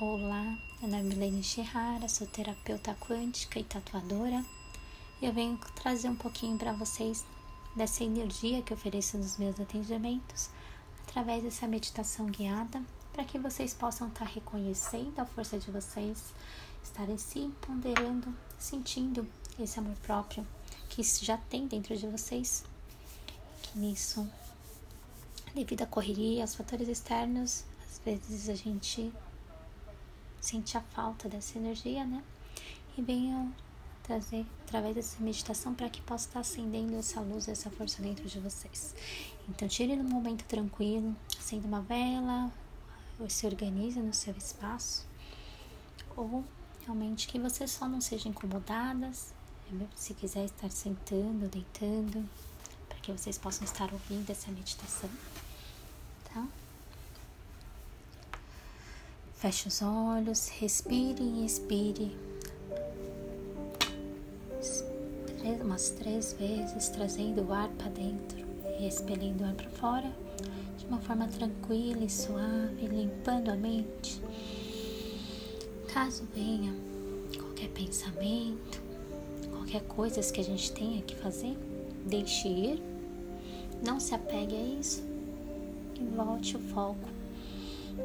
Olá, meu nome é Milene Shihara, sou terapeuta quântica e tatuadora. E eu venho trazer um pouquinho para vocês dessa energia que ofereço nos meus atendimentos através dessa meditação guiada, para que vocês possam estar tá reconhecendo a força de vocês, estarem se ponderando, sentindo esse amor próprio que já tem dentro de vocês. Que nisso, devido à correria, aos fatores externos, às vezes a gente sente a falta dessa energia, né? E venham trazer através dessa meditação para que possa estar acendendo essa luz, essa força dentro de vocês. Então, tire no momento tranquilo, acenda uma vela, ou se organize no seu espaço, ou realmente que vocês só não sejam incomodadas, se quiser estar sentando, deitando, para que vocês possam estar ouvindo essa meditação, tá? Feche os olhos, respire e expire. Umas três vezes, trazendo o ar para dentro e expelindo o ar para fora, de uma forma tranquila e suave, limpando a mente. Caso venha qualquer pensamento, qualquer coisa que a gente tenha que fazer, deixe ir, não se apegue a isso e volte o foco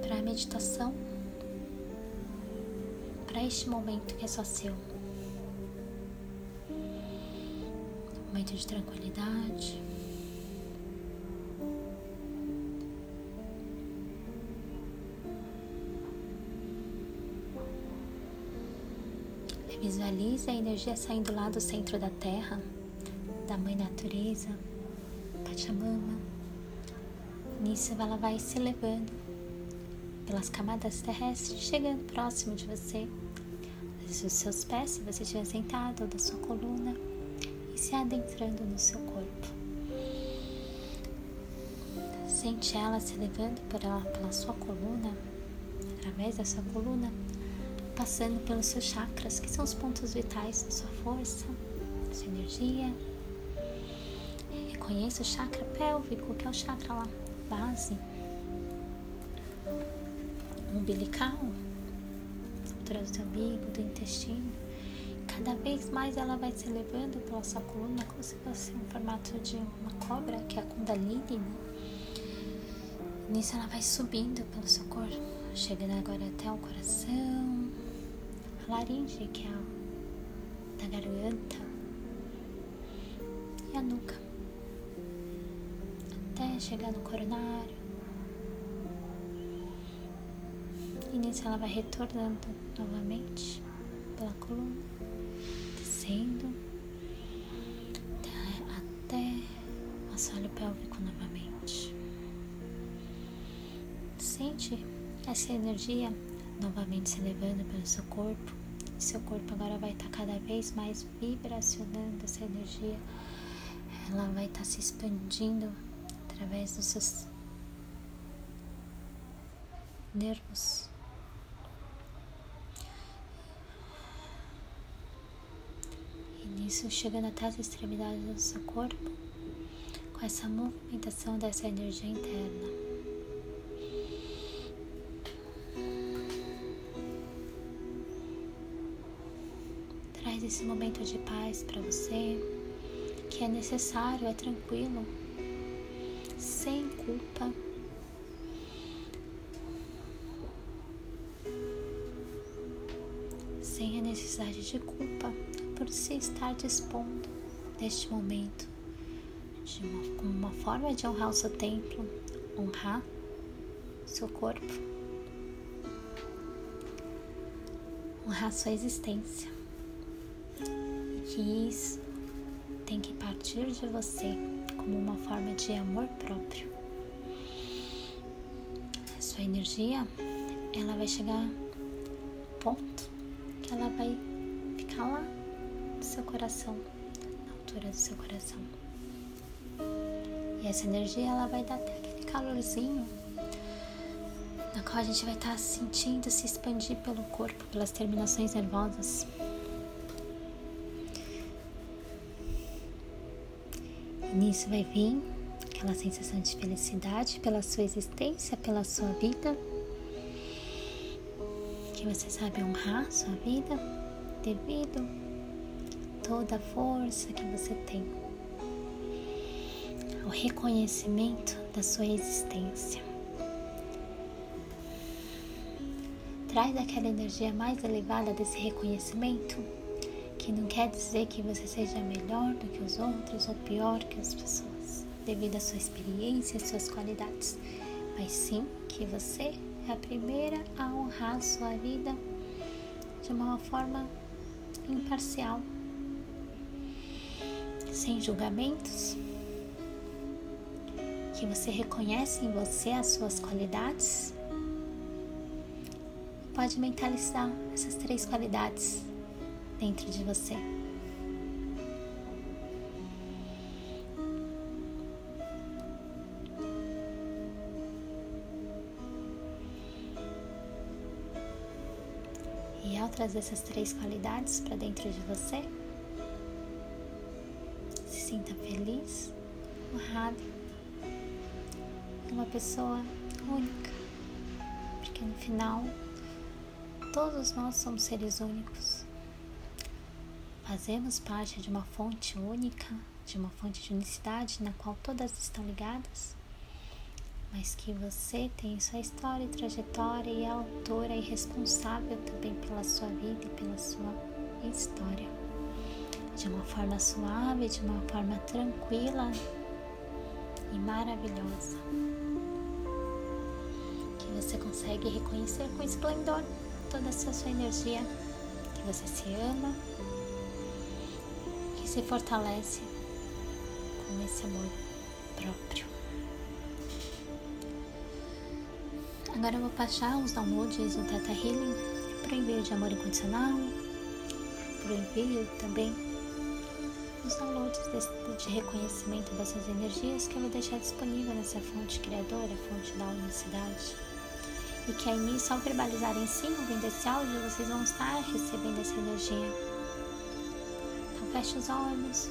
para a meditação para este momento que é só seu. Momento de tranquilidade. Visualize a energia saindo lá do centro da Terra, da Mãe Natureza, Pachamama. Nisso ela vai se elevando pelas camadas terrestres, chegando próximo de você os seus pés, se você estiver sentado, ou da sua coluna, e se adentrando no seu corpo. Sente ela se elevando pela, pela sua coluna, através da sua coluna, passando pelos seus chakras, que são os pontos vitais da sua força, da sua energia. Reconheça o chakra pélvico, que é o chakra lá, base, umbilical, umbigo, do intestino. Cada vez mais ela vai se elevando pela sua coluna como se fosse um formato de uma cobra, que é a Kundalini. Né? Nisso ela vai subindo pelo seu corpo, chegando agora até o coração, a laringe, que é a da garganta, e a nuca, até chegar no coronário E nisso ela vai retornando novamente pela coluna, descendo até o assoalho pélvico novamente. Sente essa energia novamente se elevando pelo seu corpo. Seu corpo agora vai estar cada vez mais vibracionando essa energia. Ela vai estar se expandindo através dos seus nervos isso chegando até as extremidades do seu corpo, com essa movimentação dessa energia interna. Traz esse momento de paz para você, que é necessário, é tranquilo, sem culpa. Sem a necessidade de culpa por se estar dispondo neste momento de uma, como uma forma de honrar o seu templo, honrar seu corpo, honrar sua existência. E que isso tem que partir de você como uma forma de amor próprio. A sua energia, ela vai chegar a ponto que ela vai ficar lá seu coração, na altura do seu coração. E essa energia ela vai dar até aquele calorzinho na qual a gente vai estar sentindo se expandir pelo corpo, pelas terminações nervosas. E nisso vai vir aquela sensação de felicidade pela sua existência, pela sua vida. que você sabe honrar sua vida devido toda a força que você tem, o reconhecimento da sua existência. Traz aquela energia mais elevada desse reconhecimento, que não quer dizer que você seja melhor do que os outros ou pior que as pessoas, devido à sua experiência e suas qualidades, mas sim que você é a primeira a honrar a sua vida de uma forma imparcial sem julgamentos, que você reconhece em você as suas qualidades. Pode mentalizar essas três qualidades dentro de você. E ao trazer essas três qualidades para dentro de você, sinta feliz, honrado, uma pessoa única, porque no final todos nós somos seres únicos. Fazemos parte de uma fonte única, de uma fonte de unicidade na qual todas estão ligadas, mas que você tem sua história e trajetória e é autora e responsável também pela sua vida e pela sua história de uma forma suave, de uma forma tranquila e maravilhosa. Que você consegue reconhecer com esplendor toda essa sua energia, que você se ama, que se fortalece com esse amor próprio. Agora eu vou passar os downloads do Tata Healing para o envio de amor incondicional, para o envio também os downloads de reconhecimento dessas energias que eu vou deixar disponível nessa fonte criadora, fonte da unicidade. E que aí ao verbalizar em si, ouvindo esse áudio, vocês vão estar recebendo essa energia. Então feche os olhos,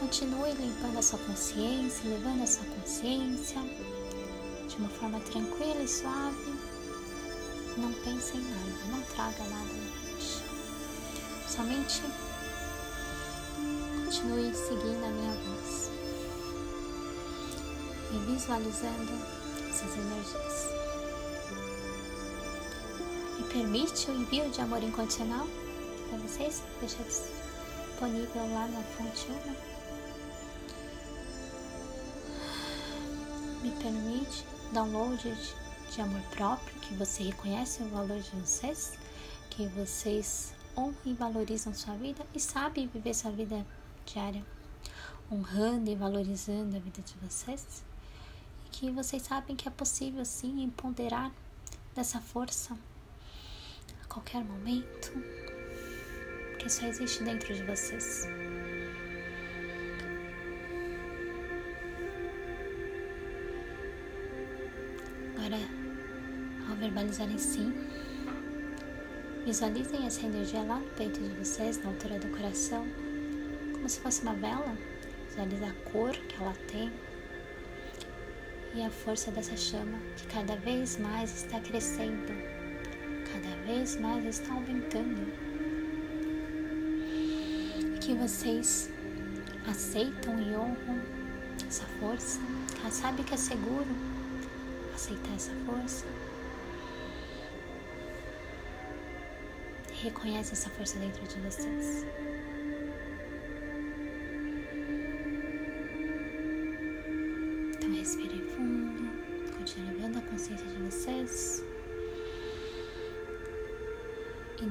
continue limpando a sua consciência, levando a sua consciência de uma forma tranquila e suave. Não pense em nada, não traga nada na mente. Somente Continue seguindo a minha voz e visualizando essas energias. Me permite o envio de amor incondicional para vocês? Deixa disponível lá na fonte 1. Me permite download de, de amor próprio, que você reconhece o valor de vocês, que vocês honram e valorizam sua vida e sabem viver sua vida diária, honrando e valorizando a vida de vocês. E que vocês sabem que é possível sim empoderar dessa força a qualquer momento, que só existe dentro de vocês. Agora, ao verbalizarem sim, visualizem essa energia lá no peito de vocês, na altura do coração como se fosse uma vela, visualiza a cor que ela tem e a força dessa chama que cada vez mais está crescendo, cada vez mais está aumentando. Que vocês aceitam e honram essa força, que sabe que é seguro aceitar essa força. Reconhece essa força dentro de vocês.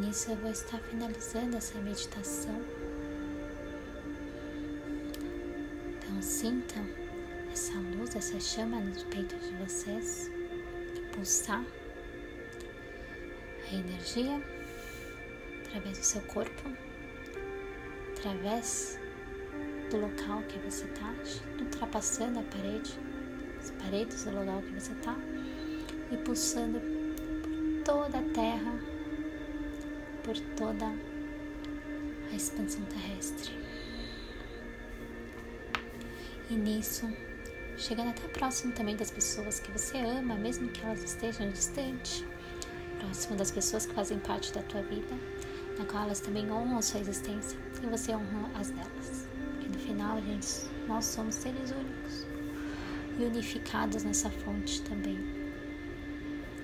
Nisso eu vou estar finalizando essa meditação. Então sintam essa luz, essa chama no peito de vocês, pulsar a energia através do seu corpo, através do local que você está, ultrapassando a parede as paredes do lugar que você está e pulsando por toda a terra, por toda a expansão terrestre. E nisso, chegando até próximo também das pessoas que você ama, mesmo que elas estejam distantes, próximo das pessoas que fazem parte da tua vida, na qual elas também honram sua existência e você honra as delas. Porque no final, gente, nós somos seres únicos e unificados nessa fonte também,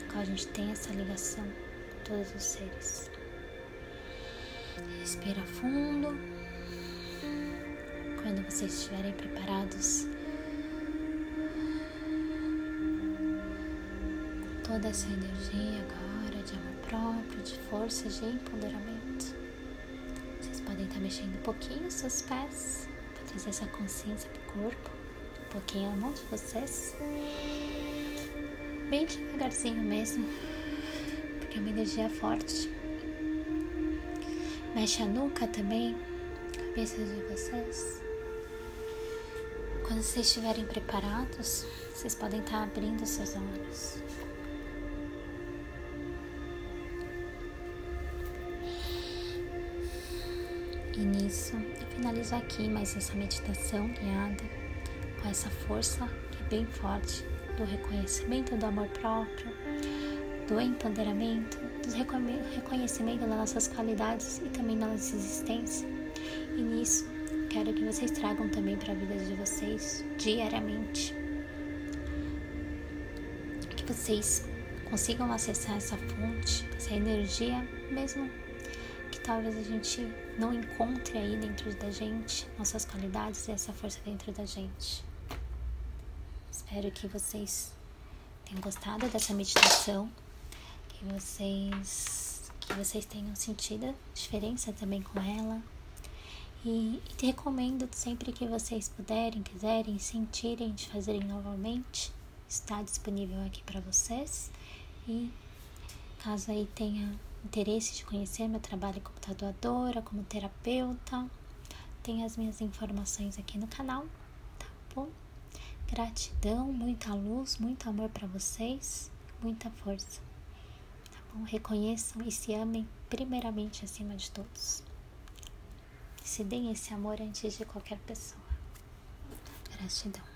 na qual a gente tem essa ligação todos os seres. Respira fundo. Quando vocês estiverem preparados, toda essa energia agora de amor próprio, de força, de empoderamento. Vocês podem estar mexendo um pouquinho os seus pés para trazer essa consciência para o corpo, um pouquinho a mão de vocês. Bem devagarzinho mesmo, porque é uma energia forte. Mexe a nuca também, cabeça de vocês. Quando vocês estiverem preparados, vocês podem estar abrindo seus olhos. E nisso, eu finalizo aqui mais essa meditação guiada com essa força que é bem forte do reconhecimento do amor próprio, do empoderamento, do reconhecimento das nossas qualidades e também da nossa existência. E nisso, quero que vocês tragam também para a vida de vocês diariamente. Que vocês consigam acessar essa fonte, essa energia, mesmo que talvez a gente não encontre aí dentro da gente nossas qualidades e essa força dentro da gente. Espero que vocês tenham gostado dessa meditação, que vocês que vocês tenham sentido a diferença também com ela. E, e te recomendo sempre que vocês puderem, quiserem, sentirem de fazerem novamente, está disponível aqui para vocês. E caso aí tenha interesse de conhecer meu trabalho como tatuadora, como terapeuta, tem as minhas informações aqui no canal, tá bom? Gratidão, muita luz, muito amor para vocês, muita força. Reconheçam e se amem primeiramente acima de todos. Se deem esse amor antes de qualquer pessoa. Gratidão.